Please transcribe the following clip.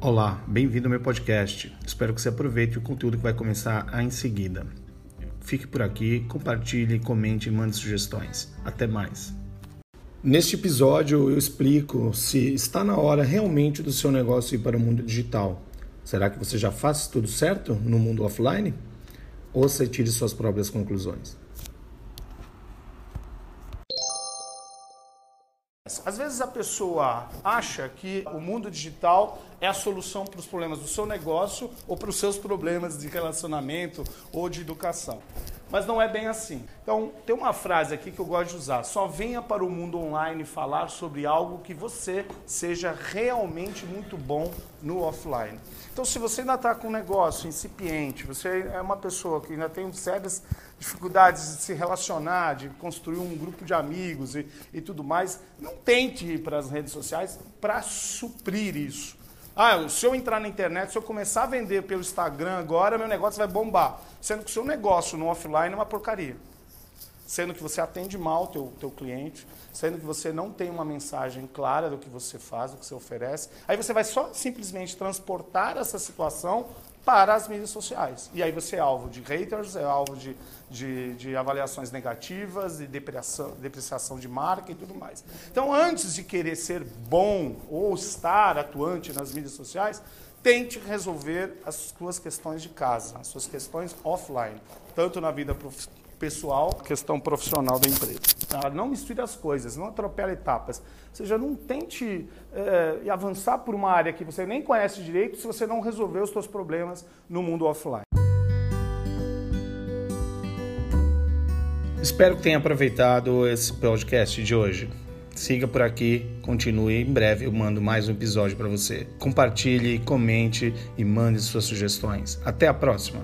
Olá, bem-vindo ao meu podcast. Espero que você aproveite o conteúdo que vai começar em seguida. Fique por aqui, compartilhe, comente e mande sugestões. Até mais. Neste episódio eu explico se está na hora realmente do seu negócio ir para o mundo digital. Será que você já faz tudo certo no mundo offline? Ou você tire suas próprias conclusões? Às vezes a pessoa acha que o mundo digital é a solução para os problemas do seu negócio ou para os seus problemas de relacionamento ou de educação. Mas não é bem assim. Então, tem uma frase aqui que eu gosto de usar: só venha para o mundo online falar sobre algo que você seja realmente muito bom no offline. Então, se você ainda está com um negócio incipiente, você é uma pessoa que ainda tem sérias dificuldades de se relacionar, de construir um grupo de amigos e, e tudo mais, não tente ir para as redes sociais para suprir isso. Ah, se eu entrar na internet, se eu começar a vender pelo Instagram agora, meu negócio vai bombar. Sendo que o seu negócio no offline é uma porcaria. Sendo que você atende mal o teu, teu cliente, sendo que você não tem uma mensagem clara do que você faz, do que você oferece. Aí você vai só simplesmente transportar essa situação para as mídias sociais. E aí você é alvo de haters, é alvo de, de, de avaliações negativas, de depreciação, depreciação de marca e tudo mais. Então, antes de querer ser bom ou estar atuante nas mídias sociais, tente resolver as suas questões de casa, as suas questões offline, tanto na vida pessoal, questão profissional da empresa. Tá? Não misture as coisas, não atropele etapas. Ou seja, não tente é, avançar por uma área que você nem conhece direito se você não resolver os seus problemas no mundo offline. Espero que tenha aproveitado esse podcast de hoje. Siga por aqui, continue. Em breve eu mando mais um episódio para você. Compartilhe, comente e mande suas sugestões. Até a próxima!